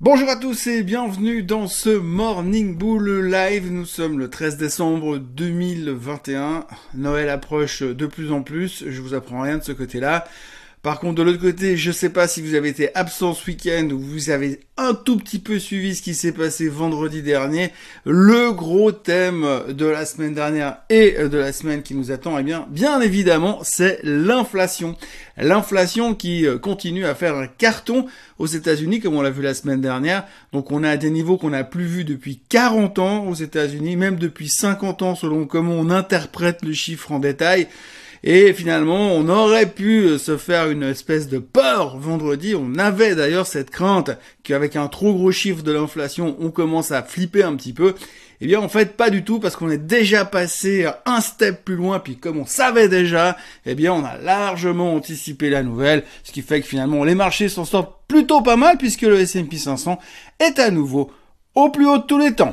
Bonjour à tous et bienvenue dans ce Morning Bull Live. Nous sommes le 13 décembre 2021. Noël approche de plus en plus. Je vous apprends rien de ce côté-là. Par contre, de l'autre côté, je sais pas si vous avez été absent ce week-end ou vous avez un tout petit peu suivi ce qui s'est passé vendredi dernier. Le gros thème de la semaine dernière et de la semaine qui nous attend, eh bien, bien évidemment, c'est l'inflation. L'inflation qui euh, continue à faire un carton aux États-Unis, comme on l'a vu la semaine dernière. Donc, on a à des niveaux qu'on n'a plus vus depuis 40 ans aux États-Unis, même depuis 50 ans selon comment on interprète le chiffre en détail. Et finalement, on aurait pu euh, se faire une espèce de peur vendredi. On avait d'ailleurs cette crainte qu'avec un trop gros chiffre de l'inflation, on commence à flipper un petit peu. Eh bien, en fait, pas du tout, parce qu'on est déjà passé un step plus loin, puis comme on savait déjà, eh bien, on a largement anticipé la nouvelle, ce qui fait que finalement, les marchés s'en sortent plutôt pas mal, puisque le S&P 500 est à nouveau au plus haut de tous les temps.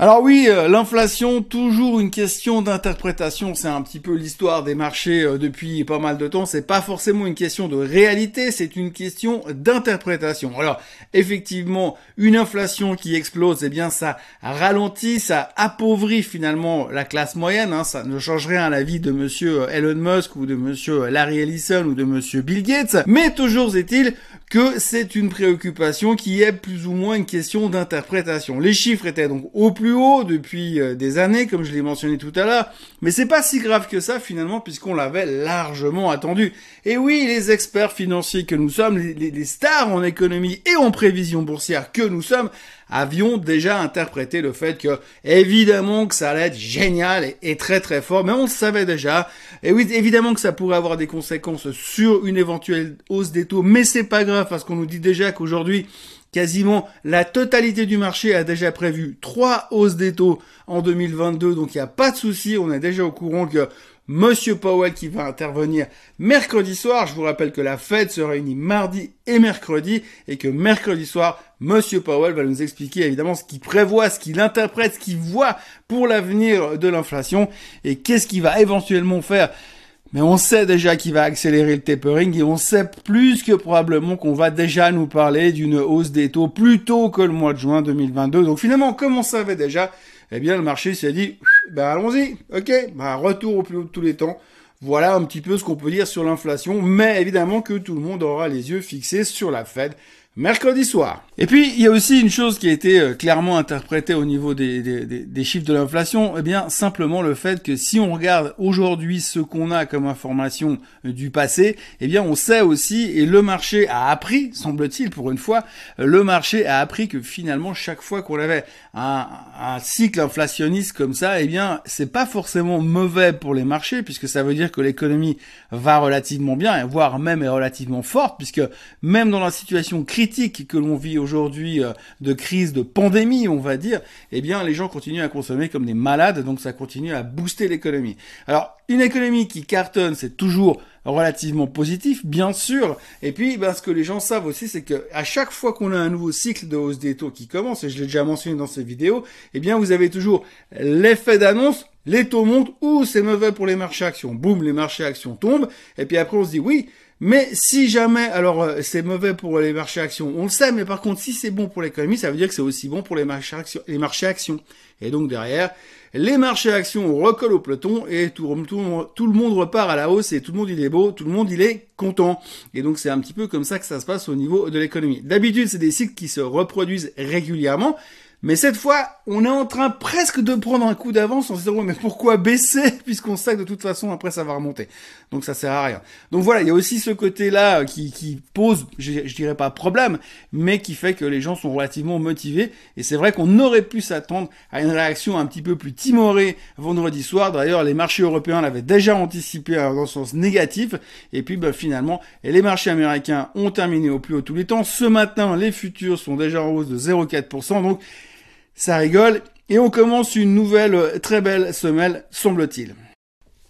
Alors oui, euh, l'inflation, toujours une question d'interprétation, c'est un petit peu l'histoire des marchés euh, depuis pas mal de temps, c'est pas forcément une question de réalité, c'est une question d'interprétation. Alors, effectivement, une inflation qui explose, eh bien ça ralentit, ça appauvrit finalement la classe moyenne, hein. ça ne change rien à la vie de monsieur euh, Elon Musk ou de monsieur Larry Ellison ou de monsieur Bill Gates, mais toujours est-il que c'est une préoccupation qui est plus ou moins une question d'interprétation. Les chiffres étaient donc au plus depuis euh, des années, comme je l'ai mentionné tout à l'heure, mais c'est pas si grave que ça finalement, puisqu'on l'avait largement attendu. Et oui, les experts financiers que nous sommes, les, stars en économie et en prévision boursière que nous sommes, avions déjà interprété le fait que, évidemment, que ça allait être génial et, très très fort, mais on le savait déjà. Et oui, évidemment que ça pourrait avoir des conséquences sur une éventuelle hausse des taux, mais c'est pas grave parce qu'on nous dit déjà qu'aujourd'hui, quasiment la totalité du marché a déjà prévu trois hausses des taux en 2022, donc il n'y a pas de souci, on est déjà au courant que Monsieur Powell qui va intervenir mercredi soir. Je vous rappelle que la Fed se réunit mardi et mercredi et que mercredi soir, Monsieur Powell va nous expliquer évidemment ce qu'il prévoit, ce qu'il interprète, ce qu'il voit pour l'avenir de l'inflation et qu'est-ce qu'il va éventuellement faire. Mais on sait déjà qu'il va accélérer le tapering et on sait plus que probablement qu'on va déjà nous parler d'une hausse des taux plus tôt que le mois de juin 2022. Donc finalement, comme on savait déjà, eh bien le marché s'est dit, ben allons-y, ok, ben retour au plus haut de tous les temps. Voilà un petit peu ce qu'on peut dire sur l'inflation, mais évidemment que tout le monde aura les yeux fixés sur la Fed mercredi soir. Et puis, il y a aussi une chose qui a été euh, clairement interprétée au niveau des, chiffres de l'inflation, eh bien, simplement le fait que si on regarde aujourd'hui ce qu'on a comme information euh, du passé, eh bien, on sait aussi, et le marché a appris, semble-t-il, pour une fois, euh, le marché a appris que finalement, chaque fois qu'on avait un, un, cycle inflationniste comme ça, eh bien, c'est pas forcément mauvais pour les marchés, puisque ça veut dire que l'économie va relativement bien, voire même est relativement forte, puisque même dans la situation critique, que l'on vit aujourd'hui euh, de crise, de pandémie, on va dire, eh bien, les gens continuent à consommer comme des malades, donc ça continue à booster l'économie. Alors, une économie qui cartonne, c'est toujours relativement positif, bien sûr. Et puis, ben, ce que les gens savent aussi, c'est que à chaque fois qu'on a un nouveau cycle de hausse des taux qui commence, et je l'ai déjà mentionné dans ces vidéos, eh bien, vous avez toujours l'effet d'annonce, les taux montent, ou c'est mauvais pour les marchés actions. Boum, les marchés actions tombent. Et puis après, on se dit, oui, mais si jamais, alors euh, c'est mauvais pour les marchés actions, on le sait, mais par contre, si c'est bon pour l'économie, ça veut dire que c'est aussi bon pour les marchés actions. Et donc derrière, les marchés actions recollent au peloton et tout, tout, le monde repart à la hausse et tout le monde il est beau, tout le monde il est content. Et donc c'est un petit peu comme ça que ça se passe au niveau de l'économie. D'habitude, c'est des cycles qui se reproduisent régulièrement. Mais cette fois, on est en train presque de prendre un coup d'avance en se disant, mais pourquoi baisser puisqu'on sait que de toute façon après ça va remonter. Donc ça sert à rien. Donc voilà, il y a aussi ce côté-là qui, qui pose, je, dirais pas problème, mais qui fait que les gens sont relativement motivés. Et c'est vrai qu'on aurait pu s'attendre à une réaction un petit peu plus timorée vendredi soir. D'ailleurs, les marchés européens l'avaient déjà anticipé dans le sens négatif. Et puis ben, finalement, les marchés américains ont terminé au plus haut tous les temps. Ce matin, les futurs sont déjà en hausse de 0,4%. Donc ça rigole. Et on commence une nouvelle euh, très belle semelle, semble-t-il.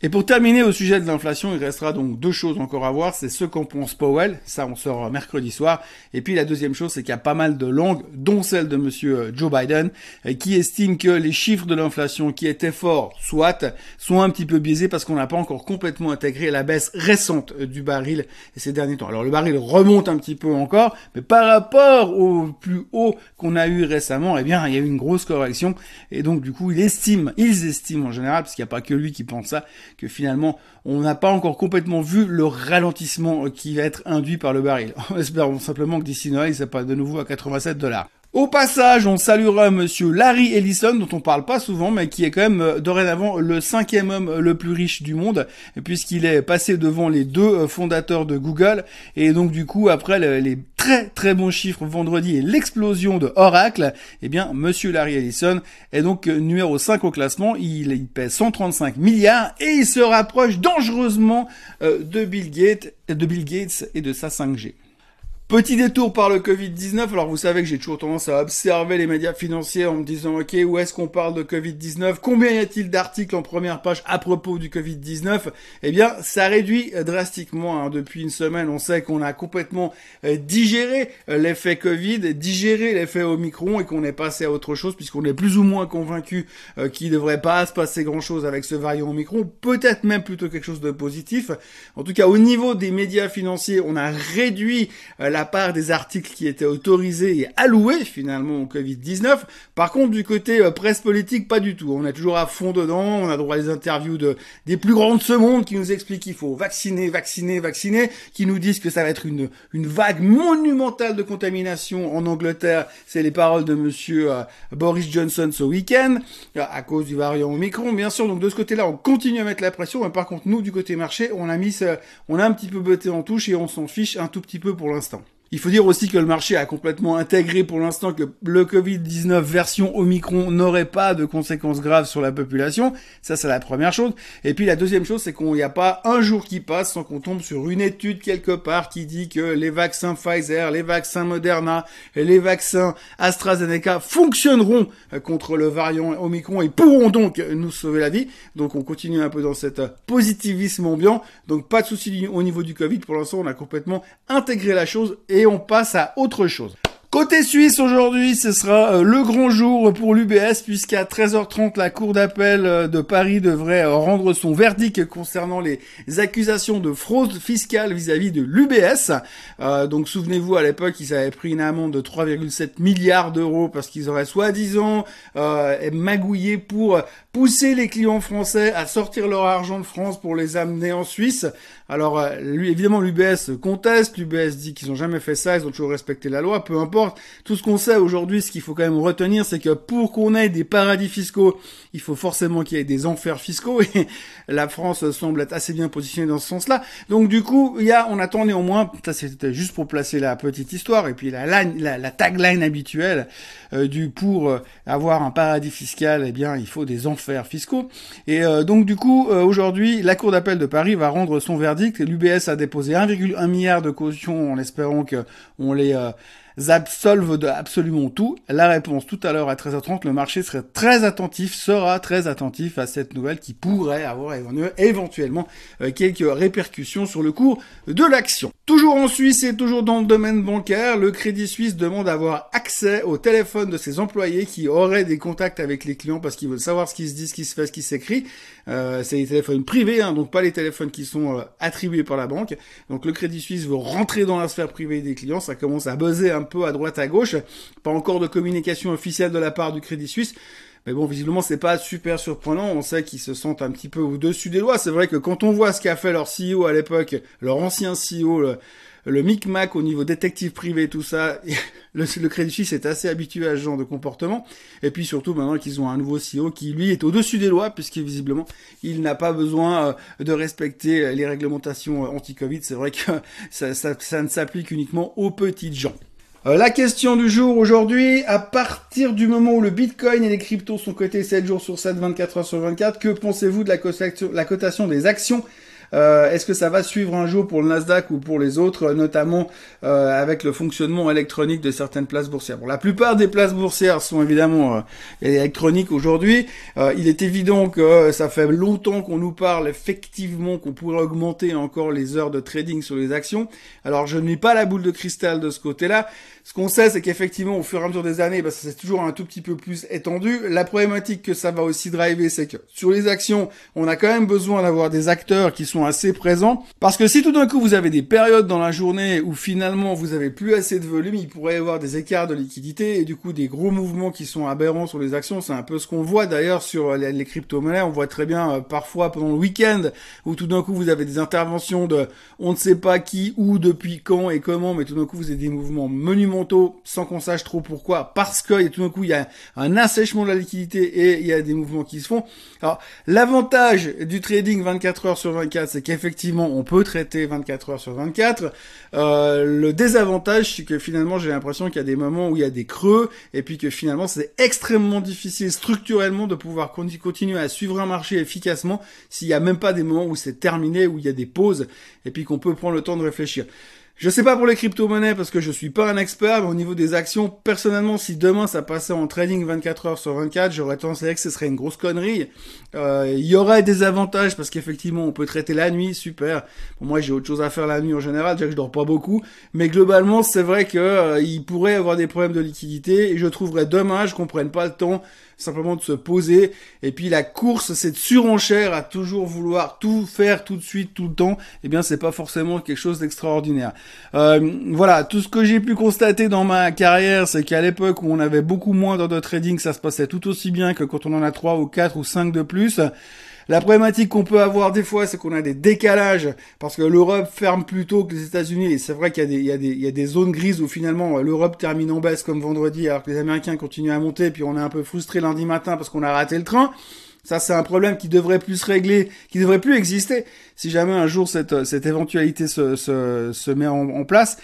Et pour terminer au sujet de l'inflation, il restera donc deux choses encore à voir. C'est ce qu'en pense Powell. Ça, on sort mercredi soir. Et puis la deuxième chose, c'est qu'il y a pas mal de langues, dont celle de monsieur euh, Joe Biden, euh, qui estime que les chiffres de l'inflation qui étaient forts, soit, sont un petit peu biaisés parce qu'on n'a pas encore complètement intégré la baisse récente euh, du baril ces derniers temps. Alors le baril remonte un petit peu encore, mais par rapport au plus haut qu'on a eu récemment, eh bien, il y a eu une grosse correction. Et donc, du coup, il estime, ils estiment en général, parce qu'il n'y a pas que lui qui pense ça, que finalement, on n'a pas encore complètement vu le ralentissement qui va être induit par le baril. Espérons simplement que d'ici Noël, il ne pas de nouveau à 87 dollars. Au passage, on saluera monsieur Larry Ellison, dont on parle pas souvent, mais qui est quand même euh, dorénavant le cinquième homme euh, le plus riche du monde, puisqu'il est passé devant les deux euh, fondateurs de Google. Et donc du coup, après les très très bons chiffres vendredi et l'explosion de Oracle, eh bien monsieur Larry Ellison est donc numéro 5 au classement. Il, pèse 135 milliards et il se rapproche dangereusement de Bill Gates et de sa 5G. Petit détour par le Covid-19. Alors vous savez que j'ai toujours tendance à observer les médias financiers en me disant ok où est-ce qu'on parle de Covid-19 Combien y a-t-il d'articles en première page à propos du Covid-19 Eh bien ça réduit drastiquement. Hein. Depuis une semaine on sait qu'on a complètement euh, digéré euh, l'effet Covid, digéré l'effet Omicron et qu'on est passé à autre chose puisqu'on est plus ou moins convaincu euh, qu'il ne devrait pas se passer grand-chose avec ce variant Omicron. Peut-être même plutôt quelque chose de positif. En tout cas au niveau des médias financiers on a réduit la la part des articles qui étaient autorisés et alloués finalement au Covid-19. Par contre, du côté euh, presse politique, pas du tout. On est toujours à fond dedans. On a droit à des interviews de des plus grands de ce monde qui nous expliquent qu'il faut vacciner, vacciner, vacciner, qui nous disent que ça va être une une vague monumentale de contamination en Angleterre. C'est les paroles de Monsieur euh, Boris Johnson ce week-end euh, à cause du variant Omicron, bien sûr. Donc de ce côté-là, on continue à mettre la pression. Mais par contre, nous du côté marché, on a mis, on a un petit peu botté en touche et on s'en fiche un tout petit peu pour l'instant. Il faut dire aussi que le marché a complètement intégré pour l'instant que le Covid-19 version Omicron n'aurait pas de conséquences graves sur la population. Ça, c'est la première chose. Et puis la deuxième chose, c'est qu'on n'y a pas un jour qui passe sans qu'on tombe sur une étude quelque part qui dit que les vaccins Pfizer, les vaccins Moderna les vaccins AstraZeneca fonctionneront contre le variant Omicron et pourront donc nous sauver la vie. Donc on continue un peu dans cet positivisme ambiant. Donc pas de souci au niveau du Covid. Pour l'instant, on a complètement intégré la chose on passe à autre chose. Côté Suisse aujourd'hui, ce sera euh, le grand jour pour l'UBS puisqu'à 13h30 la cour d'appel euh, de Paris devrait euh, rendre son verdict concernant les accusations de fraude fiscale vis-à-vis de l'UBS. donc souvenez-vous à l'époque, ils avaient pris une amende de 3,7 milliards d'euros parce qu'ils auraient soi-disant magouillé pour pousser les clients français à sortir leur argent de France pour les amener en Suisse. Alors lui évidemment l'UBS conteste, l'UBS dit qu'ils ont jamais fait ça, ils ont toujours respecté la loi, peu importe tout ce qu'on sait aujourd'hui, ce qu'il faut quand même retenir, c'est que pour qu'on ait des paradis fiscaux, il faut forcément qu'il y ait des enfers fiscaux et la France semble être assez bien positionnée dans ce sens-là. Donc du coup, il y a, on attend néanmoins, ça c'était juste pour placer la petite histoire et puis la, tagline habituelle euh, du pour euh, avoir un paradis fiscal, eh bien il faut des enfers fiscaux. Et euh, donc du coup, aujourd'hui, la Cour d'appel de Paris va rendre son verdict. L'UBS a déposé 1,1 milliard de cautions en espérant que on les absolvent de absolument tout La réponse tout à l'heure à 13h30, le marché serait très attentif, sera très attentif à cette nouvelle qui pourrait avoir éventuellement euh, quelques répercussions sur le cours de l'action. Toujours en Suisse et toujours dans le domaine bancaire, le Crédit Suisse demande à avoir accès au téléphone de ses employés qui auraient des contacts avec les clients parce qu'ils veulent savoir ce qui se dit, ce qui se fait, ce qui s'écrit. Euh, c'est des téléphones privés, hein, donc pas les téléphones qui sont euh, attribués par la banque. Donc le Crédit Suisse veut rentrer dans la sphère privée des clients, ça commence à buzzer un peu à droite à gauche. Pas encore de communication officielle de la part du Crédit Suisse. Mais bon, visiblement, c'est pas super surprenant. On sait qu'ils se sentent un petit peu au-dessus des lois. C'est vrai que quand on voit ce qu'a fait leur CEO à l'époque, leur ancien CEO, le, le micmac au niveau détective privé, tout ça, le, Crédit Suisse est assez habitué à ce genre de comportement. Et puis surtout maintenant qu'ils ont un nouveau CEO qui lui est au-dessus des lois, puisque visiblement il n'a pas besoin euh, de respecter les réglementations euh, anti-Covid. C'est vrai que ça, ça ne s'applique uniquement aux petites gens. Euh, la question du jour aujourd'hui, à partir du moment où le Bitcoin et les cryptos sont cotés 7 jours sur 7, 24 heures sur 24, que pensez-vous de la cotation, des actions Euh, est-ce que ça va suivre un jour pour le Nasdaq ou pour les autres, notamment avec le fonctionnement électronique de certaines places boursières? La plupart des places boursières sont évidemment électroniques aujourd'hui. il est évident que ça fait longtemps qu'on nous parle effectivement qu'on pourrait augmenter encore les heures de trading sur les actions. Alors je n'ai pas la boule de cristal de ce côté-là. Ce qu'on sait, c'est qu'effectivement, au fur et à mesure des années, bah, ça c'est toujours un tout petit peu plus étendu. La problématique que ça va aussi driver, c'est que sur les actions, on a quand même besoin d'avoir des acteurs qui sont assez présents. Parce que si tout d'un coup vous avez des périodes dans la journée où finalement vous avez plus assez de volume, il pourrait y avoir des écarts de liquidité et du coup des gros mouvements qui sont aberrants sur les actions. C'est un peu ce qu'on voit d'ailleurs sur les, crypto-monnaies. On voit très bien euh, parfois pendant le week-end où tout d'un coup vous avez des interventions de on ne sait pas qui, où, depuis quand et comment, mais tout d'un coup vous avez des mouvements monumentaux sans qu'on sache trop pourquoi, parce que tout d'un coup il y a un assèchement de la liquidité et il y a des mouvements qui se font. Alors l'avantage du trading 24 heures sur 24, c'est qu'effectivement on peut traiter 24 heures sur 24. Euh, le désavantage, c'est que finalement j'ai l'impression qu'il y a des moments où il y a des creux et puis que finalement c'est extrêmement difficile structurellement de pouvoir continuer à suivre un marché efficacement s'il n'y a même pas des moments où c'est terminé, où il y a des pauses et puis qu'on peut prendre le temps de réfléchir. Je sais pas pour les crypto-monnaies parce que je suis pas un expert, mais au niveau des actions, personnellement, si demain ça passait en trading 24 heures sur 24, j'aurais tendance à dire que ce serait une grosse connerie. Euh, il y aurait des avantages parce qu'effectivement, on peut traiter la nuit, super. Pour moi, j'ai autre chose à faire la nuit en général, déjà que je dors pas beaucoup. Mais globalement, c'est vrai que euh, il pourrait avoir des problèmes de liquidité et je trouverais dommage qu'on prenne pas le temps simplement de se poser. Et puis la course, cette surenchère à toujours vouloir tout faire tout de suite, tout le temps, eh bien c'est pas forcément quelque chose d'extraordinaire. Euh, voilà, tout ce que j'ai pu constater dans ma carrière, c'est qu'à l'époque où on avait beaucoup moins de trading, ça se passait tout aussi bien que quand on en a trois ou quatre ou cinq de plus. La problématique qu'on peut avoir des fois, c'est qu'on a des décalages parce que l'Europe ferme plus tôt que les États-Unis. Et c'est vrai qu'il y, a des, zones grises où finalement l'Europe termine en baisse comme vendredi, alors que les Américains continuent à monter. Puis on est un peu frustré lundi matin parce qu'on a raté le train. Ça, c'est un problème qui devrait plus se régler, qui devrait plus exister si jamais un jour cette, cette éventualité se met en place.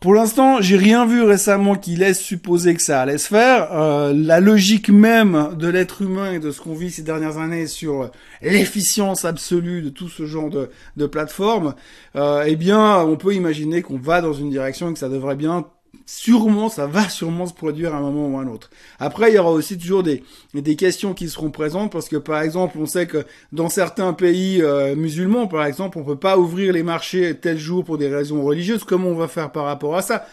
Pour l'instant, j'ai rien vu récemment qui laisse supposer que ça allait se faire. Euh, la logique même de l'être humain et de ce qu'on vit ces dernières années sur l'efficience absolue de tout ce genre de, de plateforme, euh, eh bien, on peut imaginer qu'on va dans une direction et que ça devrait bien sûrement, ça va sûrement se produire à un moment ou à un autre. Après, il y aura aussi toujours des, des questions qui seront présentes parce que, par exemple, on sait que dans certains pays euh, musulmans, par exemple, on peut pas ouvrir les marchés tel jour pour des raisons religieuses. Comment on va faire par rapport à ça?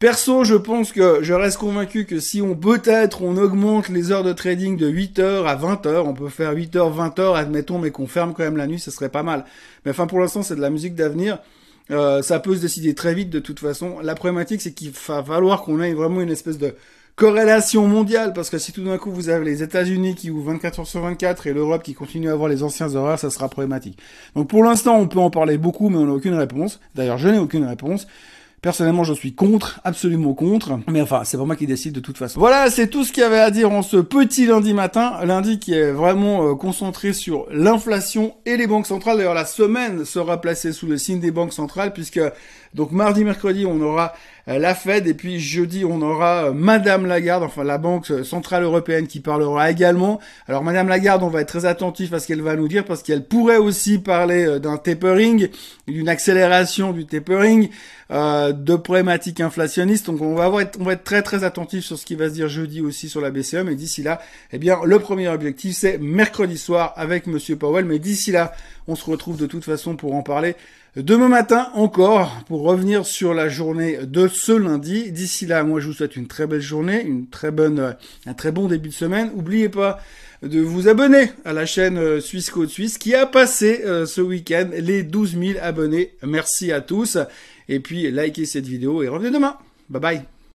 Perso, je pense que je reste convaincu que si on peut-être on augmente les heures de trading de 8h à 20h, on peut faire 8h, 20h, admettons, mais qu'on ferme quand même la nuit, ce serait pas mal. Mais enfin, pour l'instant, c'est de la musique d'avenir. Euh, ça peut se décider très vite de toute façon. La problématique, c'est qu'il va falloir qu'on ait vraiment une espèce de corrélation mondiale, parce que si tout d'un coup vous avez les États-Unis qui ouvrent 24 heures sur 24 et l'Europe qui continue à avoir les anciens horaires, ça sera problématique. Donc pour l'instant, on peut en parler beaucoup, mais on n'a aucune réponse. D'ailleurs, je n'ai aucune réponse. Personnellement, je suis contre, absolument contre. Mais enfin, c'est pas moi qui décide de toute façon. Voilà, c'est tout ce qu'il y avait à dire en ce petit lundi matin. Lundi qui est vraiment euh, concentré sur l'inflation et les banques centrales. D'ailleurs, la semaine sera placée sous le signe des banques centrales puisque donc mardi, mercredi, on aura la Fed et puis jeudi, on aura euh, Madame Lagarde, enfin la Banque centrale européenne qui parlera également. Alors Madame Lagarde, on va être très attentif à ce qu'elle va nous dire parce qu'elle pourrait aussi parler d'un tapering, d'une accélération du tapering. Euh, de problématiques inflationnistes. Donc on va, on va être très très attentif sur ce qui va se dire jeudi aussi sur la BCE. Mais d'ici là, eh bien le premier objectif c'est mercredi soir avec Monsieur Powell. Mais d'ici là, on se retrouve de toute façon pour en parler. Demain matin encore pour revenir sur la journée de ce lundi. D'ici là, moi je vous souhaite une très belle journée, une très bonne, un très bon début de semaine. N'oubliez pas de vous abonner à la chaîne euh, Suisse Code Suisse qui a passé euh, ce week-end les 12 000 abonnés. Merci à tous. Et puis, likez cette vidéo et revenez demain. Bye bye.